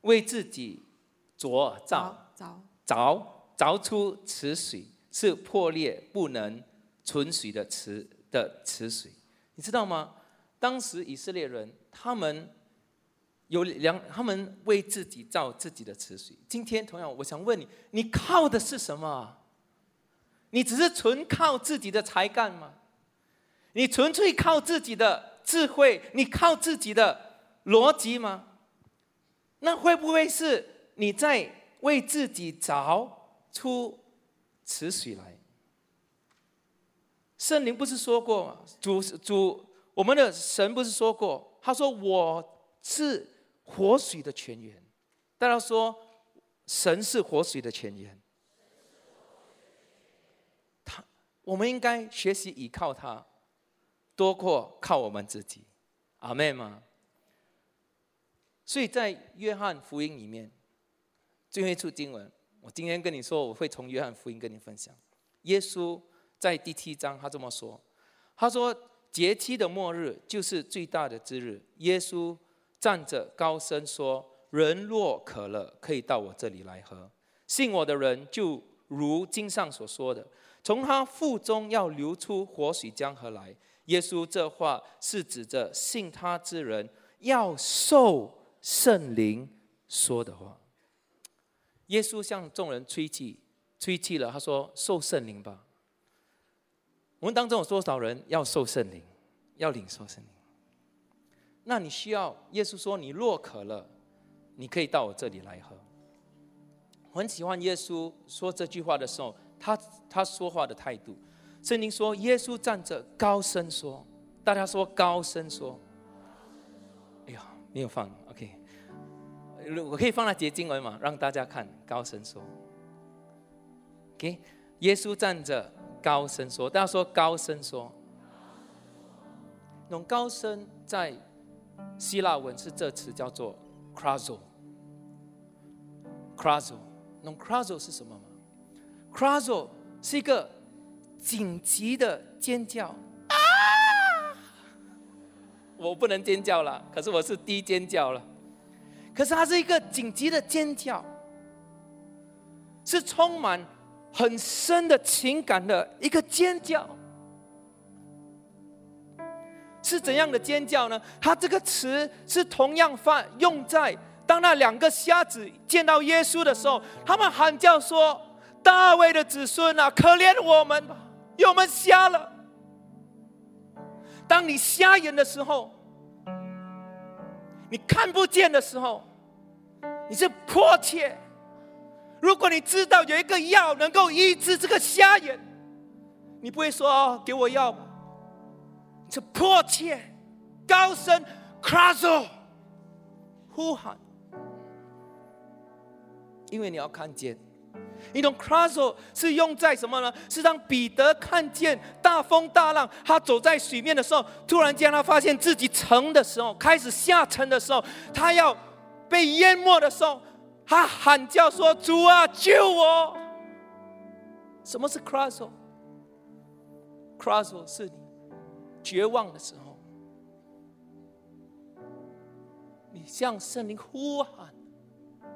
为自己凿凿。凿凿出池水，是破裂不能存水的池的池水，你知道吗？”当时以色列人，他们有两，他们为自己造自己的池水。今天同样，我想问你，你靠的是什么？你只是纯靠自己的才干吗？你纯粹靠自己的智慧？你靠自己的逻辑吗？那会不会是你在为自己凿出池水来？圣灵不是说过吗？主主。我们的神不是说过？他说我是活水的泉源。大家说，神是活水的泉源。他，我们应该学习依靠他，多过靠我们自己。阿妹吗？所以在约翰福音里面，最后一处经文，我今天跟你说，我会从约翰福音跟你分享。耶稣在第七章，他这么说，他说。节期的末日就是最大的之日。耶稣站着高声说：“人若渴了，可以到我这里来喝。信我的人，就如经上所说的，从他腹中要流出活水江河来。”耶稣这话是指着信他之人要受圣灵说的话。耶稣向众人吹气，吹气了，他说：“受圣灵吧。”我们当中有多少人要受圣灵，要领受圣灵？那你需要耶稣说：“你若渴了，你可以到我这里来喝。”我很喜欢耶稣说这句话的时候，他他说话的态度。圣经说，耶稣站着高声说：“大家说高声说。”哎呀，没有放，OK。我可以放那节经文嘛，让大家看高声说。OK，耶稣站着。高声说，大家说高声说。那种高声在希腊文是这词叫做 krazo。krazo，那种 krazo 是什么吗 c r a z o 是一个紧急的尖叫啊！我不能尖叫了，可是我是低尖叫了。可是它是一个紧急的尖叫，是充满。很深的情感的一个尖叫，是怎样的尖叫呢？他这个词是同样发用在当那两个瞎子见到耶稣的时候，他们喊叫说：“大卫的子孙啊，可怜我们吧，我们瞎了。”当你瞎眼的时候，你看不见的时候，你是迫切。如果你知道有一个药能够医治这个瞎眼，你不会说哦，给我药吧。是迫切、高声、crazo 呼喊，因为你要看见。一种 crazo 是用在什么呢？是让彼得看见大风大浪，他走在水面的时候，突然间他发现自己沉的时候，开始下沉的时候，他要被淹没的时候，他喊叫说：“主啊，救我！”什么是 crazo？crazo 是你绝望的时候，你向圣灵呼喊，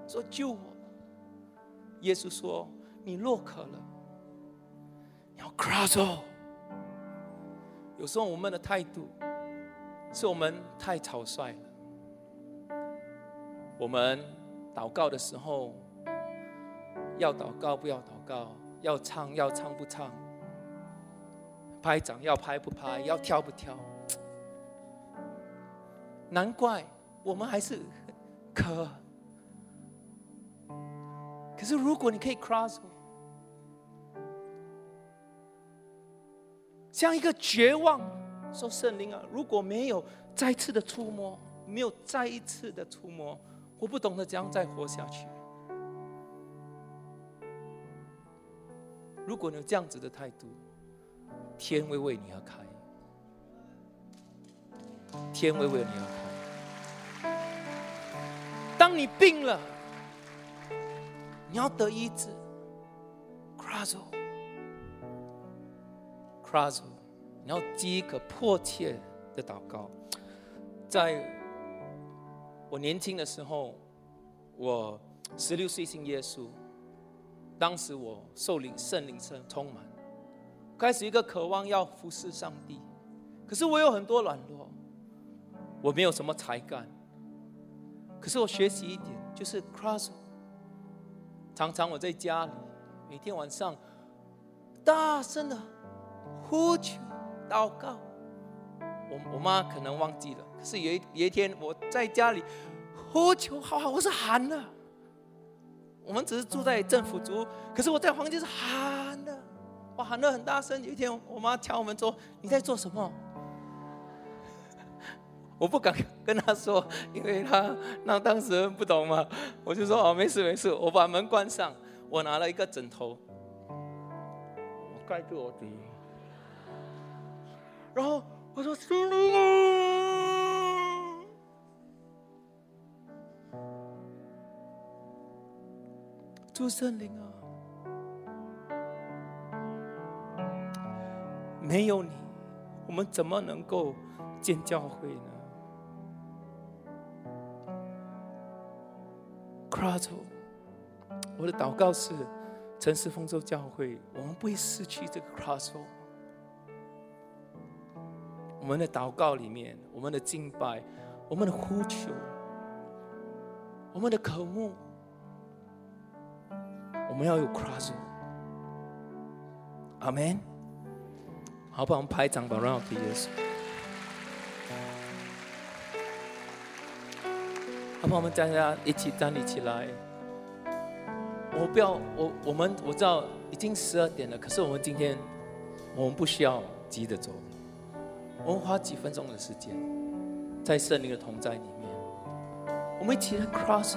说：“救我！”耶稣说：“你若渴了，你要 crazo。”有时候我们的态度是我们太草率了。我们祷告的时候，要祷告不要祷告，要唱要唱不唱，拍掌要拍不拍，要挑不挑。难怪我们还是可。可是，如果你可以 cross，像一个绝望，说圣灵啊，如果没有再次的触摸，没有再一次的触摸，我不懂得怎样再活下去。如果你有这样子的态度，天会为你而开，天会为你而开。当你病了。你要得医治，crazo，crazo，你要饥一个迫切的祷告。在我年轻的时候，我十六岁信耶稣，当时我受领圣灵圣充满，开始一个渴望要服侍上帝。可是我有很多软弱，我没有什么才干。可是我学习一点，就是 cross。常常我在家里，每天晚上大声的呼求祷告。我我妈可能忘记了，可是有一有一天我在家里呼求，好好，我是喊的。我们只是住在政府组，可是我在房间是喊的，我喊的很大声。有一天我妈敲我们说：“你在做什么？” 我不敢跟她说，因为她那当时不懂嘛，我就说哦，没事没事，我把门关上，我拿了一个枕头，我盖住我的，然后我说圣灵啊，主圣灵啊，没有你，我们怎么能够建教会呢？Crato，我的祷告是城市丰收教会，我们不会失去这个 Crato。我们的祷告里面，我们的敬拜，我们的呼求，我们的渴慕，我们要有 Crato。阿门。好，不好我们拍掌，吧荣耀给耶稣。好不好？我们大家一起站立起来。我不要我我们我知道已经十二点了，可是我们今天我们不需要急着走，我们花几分钟的时间在圣灵的同在里面，我们一起来 cross，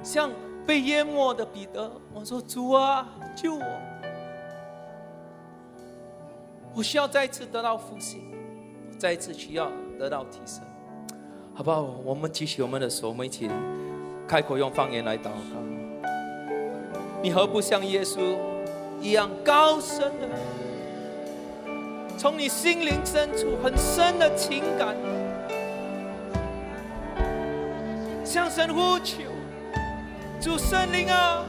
像被淹没的彼得，我说主啊救我，我需要再一次得到复兴，再一次需要得到提升。好不好？我们举起我们的手，我们一起开口用方言来祷告。你何不像耶稣一样高声的，从你心灵深处很深的情感，向神呼求，主圣灵啊，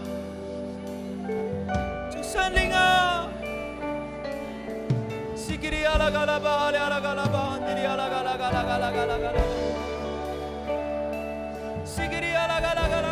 主圣灵啊，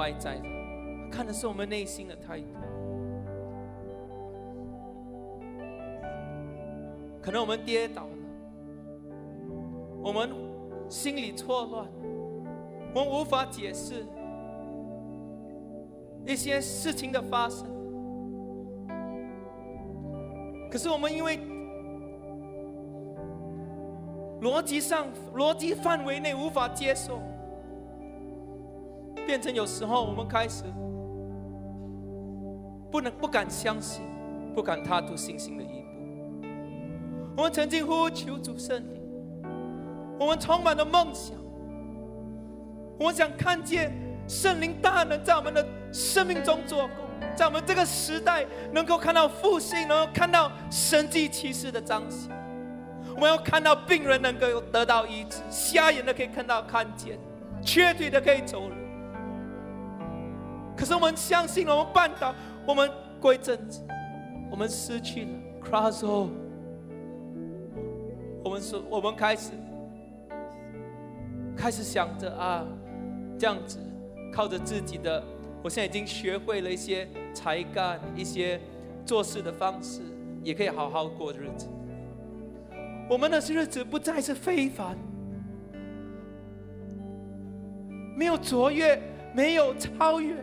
外在的，看的是我们内心的态度。可能我们跌倒了，我们心里错乱，我们无法解释一些事情的发生。可是我们因为逻辑上、逻辑范围内无法接受，变成有时候我们开始不能、不敢相信，不敢踏出信心的一步。我们曾经呼求主圣灵，我们充满了梦想，我们想看见圣灵大能在我们的生命中做工，在我们这个时代能够看到复兴，能够看到神迹奇事的彰显。我们要看到病人能够得到医治，瞎眼的可以看到看见，瘸腿的可以走路。可是我们相信，我们绊倒，我们归正直，我们失去了 cross 后。我们说，我们开始开始想着啊，这样子靠着自己的，我现在已经学会了一些才干，一些做事的方式，也可以好好过日子。我们的日子不再是非凡，没有卓越，没有超越。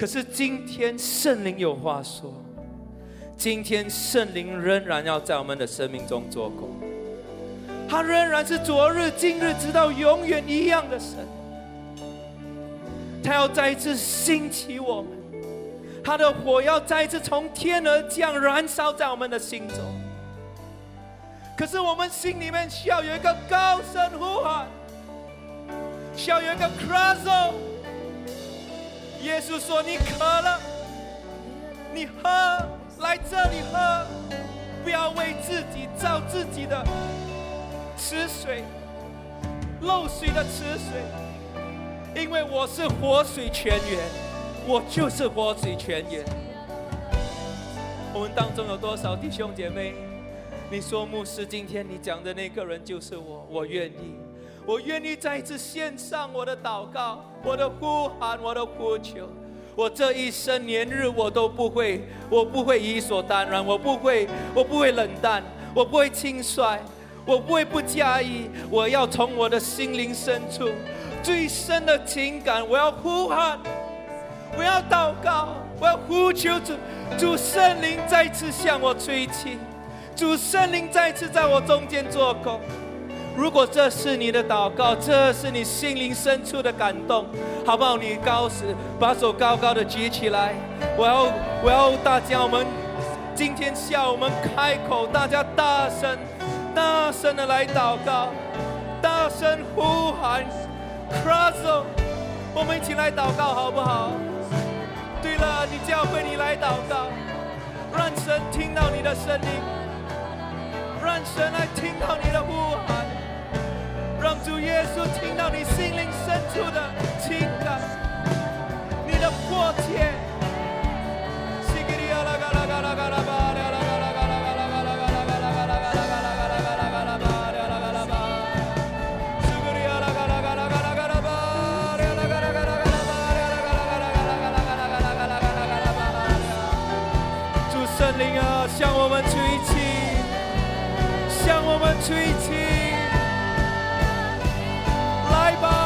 可是今天圣灵有话说，今天圣灵仍然要在我们的生命中做工。他仍然是昨日、今日，直到永远一样的神。他要再一次兴起我们，他的火要再一次从天而降，燃烧在我们的心中。可是我们心里面需要有一个高声呼喊，需要有一个 cry。耶稣说：“你渴了，你喝，来这里喝，不要为自己造自己的池水，漏水的池水。”因为我是活水泉源，我就是活水泉源。我们当中有多少弟兄姐妹？你说牧师，今天你讲的那个人就是我，我愿意，我愿意再一次献上我的祷告，我的呼喊，我的呼求。我这一生年日我都不会，我不会理所当然，我不会，我不会冷淡，我不会轻率，我不会不介意。我要从我的心灵深处。最深的情感，我要呼喊，我要祷告，我要呼求主，主圣灵再次向我吹气，主圣灵再次在我中间做工。如果这是你的祷告，这是你心灵深处的感动，好不好？你高时把手高高的举起来，我要我要大家，我们今天下午我们开口，大家大声大声的来祷告，大声呼喊。Cross，我们一起来祷告好不好？对了，你教会你来祷告，让神听到你的声音，让神来听到你的呼喊，让主耶稣听到你心灵深处的情感，你的迫切。吹气，向我们吹气，森林，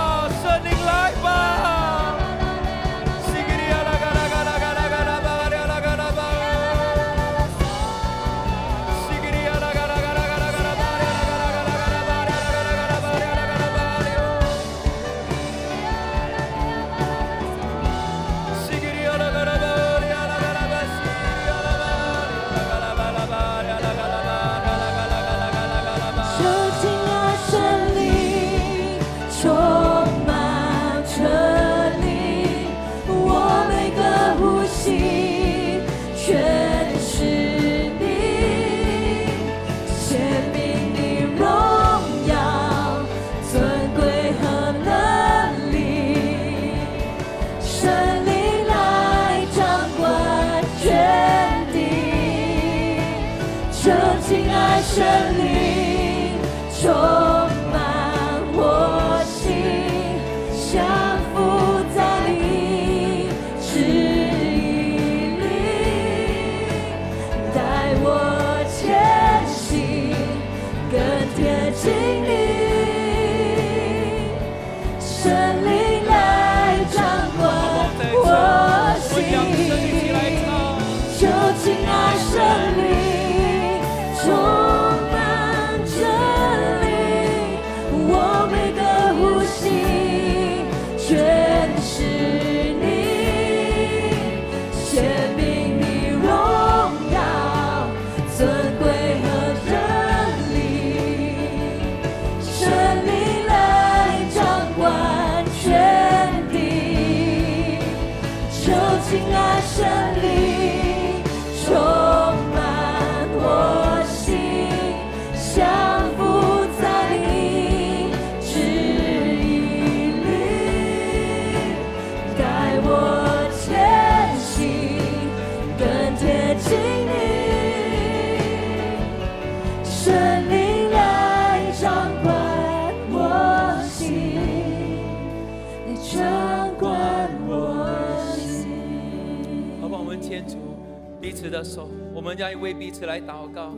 们要为彼此来祷告。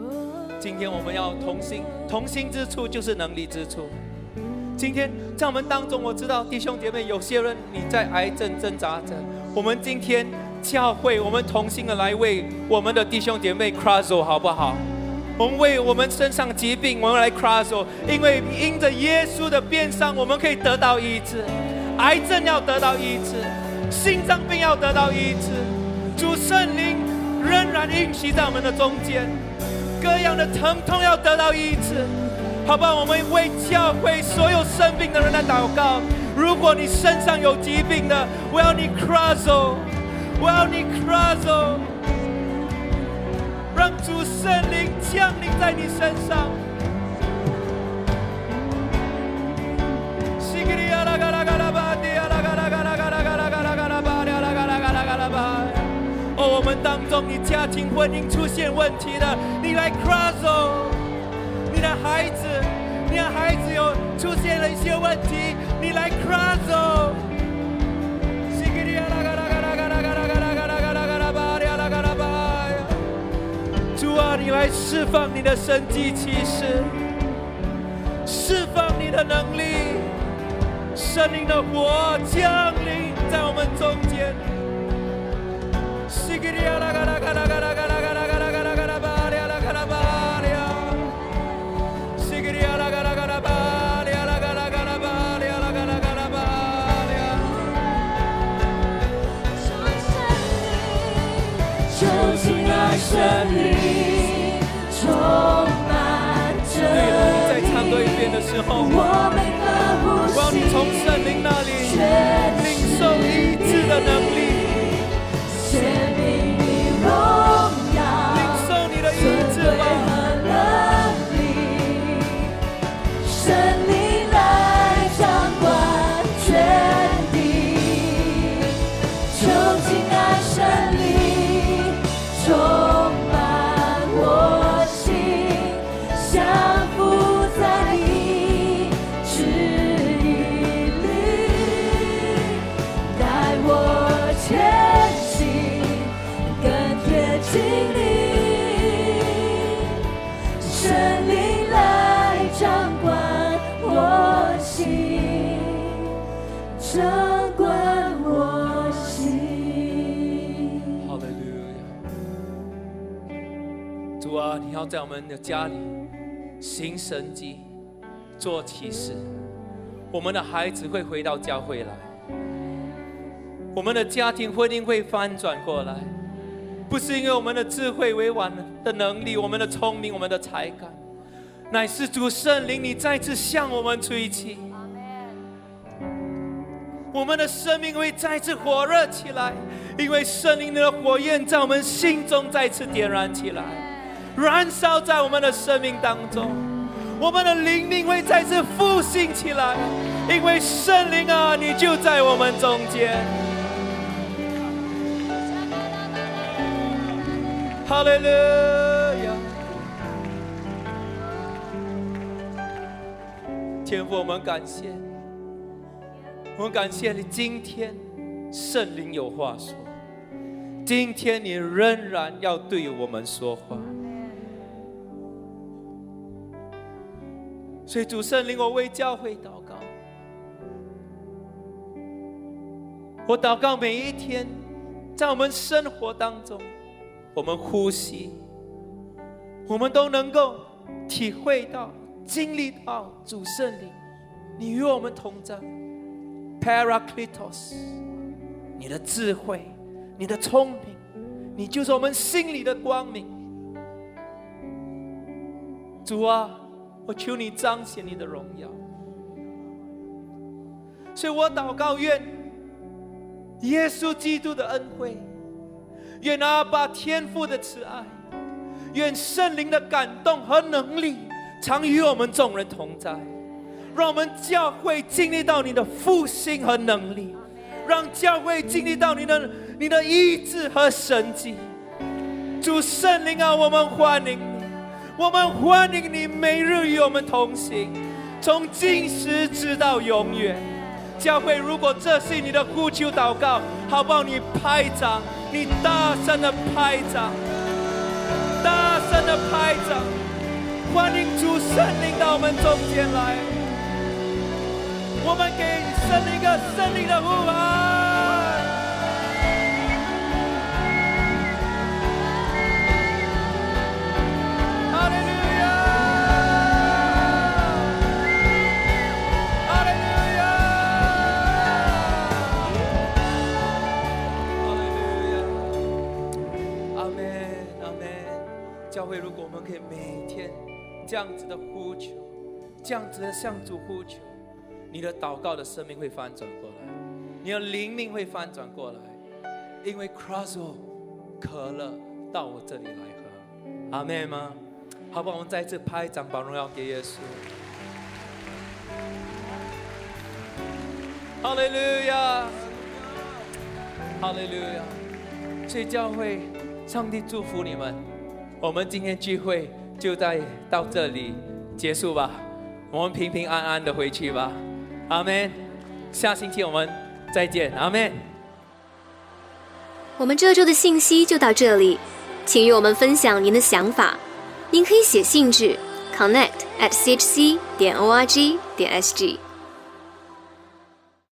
今天我们要同心，同心之处就是能力之处。今天在我们当中，我知道弟兄姐妹有些人你在癌症挣扎着。我们今天教会，我们同心的来为我们的弟兄姐妹 cross 好不好？我们为我们身上疾病，我们来 cross 哦，因为因着耶稣的鞭伤，我们可以得到医治。癌症要得到医治，心脏病要得到医治。主圣灵仍然运行在我们的中间，各样的疼痛要得到医治。好吧，我们为教会所有生病的人来祷告。如果你身上有疾病的，我要你 cross 哦，我要你 cross 哦。让主圣灵降临在你身上。哦，我们当中你家庭婚姻出现问题的，你来 cross 哦。你的孩子，你的孩子有出现了一些问题，你来 cross 哦。主啊，你来释放你的神迹奇事，释放你的能力，圣灵的火降临在我们中间。求亲爱圣灵充满着对了，你再你，唱多一遍的时候，我每个呼我要你从吸圣灵那里领受医治的能力，医行神迹、做奇事，我们的孩子会回到教会来，我们的家庭婚姻会翻转过来，不是因为我们的智慧委婉的能力、我们的聪明、我们的才干，乃是主圣灵你再次向我们吹气。我们的生命会再次火热起来，因为圣灵的火焰在我们心中再次点燃起来，燃烧在我们的生命当中。我们的灵命会再次复兴起来，因为圣灵啊，你就在我们中间。哈利路亚！天父，我们感谢。我们感谢你，今天圣灵有话说，今天你仍然要对我们说话。所以主圣灵，我为教会祷告，我祷告每一天，在我们生活当中，我们呼吸，我们都能够体会到、经历到主圣灵，你与我们同在。Paracletos，你的智慧，你的聪明，你就是我们心里的光明。主啊，我求你彰显你的荣耀。所以我祷告，愿耶稣基督的恩惠，愿阿爸天父的慈爱，愿圣灵的感动和能力，常与我们众人同在。让我们教会经历到你的复兴和能力，让教会经历到你的你的医治和神迹。主圣灵啊，我们欢迎，我们欢迎你每日与我们同行，从今时直到永远。教会，如果这是你的呼求祷告，好不好？你拍掌，你大声的拍掌，大声的拍掌，欢迎主圣灵到我们中间来。我们给圣灵一个圣灵的呼喊。可以每天这样子的呼求，这样子的向主呼求，你的祷告的生命会翻转过来，你的灵命会翻转过来，因为 Crosso 可乐，到我这里来喝，阿妹吗？好不好？我们再次拍掌，把荣耀给耶稣。哈利路亚，哈利路亚。所以教会，上帝祝福你们。我们今天聚会就在到这里结束吧，我们平平安安的回去吧。阿门。下星期我们再见，阿门。我们这周的信息就到这里，请与我们分享您的想法。您可以写信至 connect at chc 点 org 点 sg。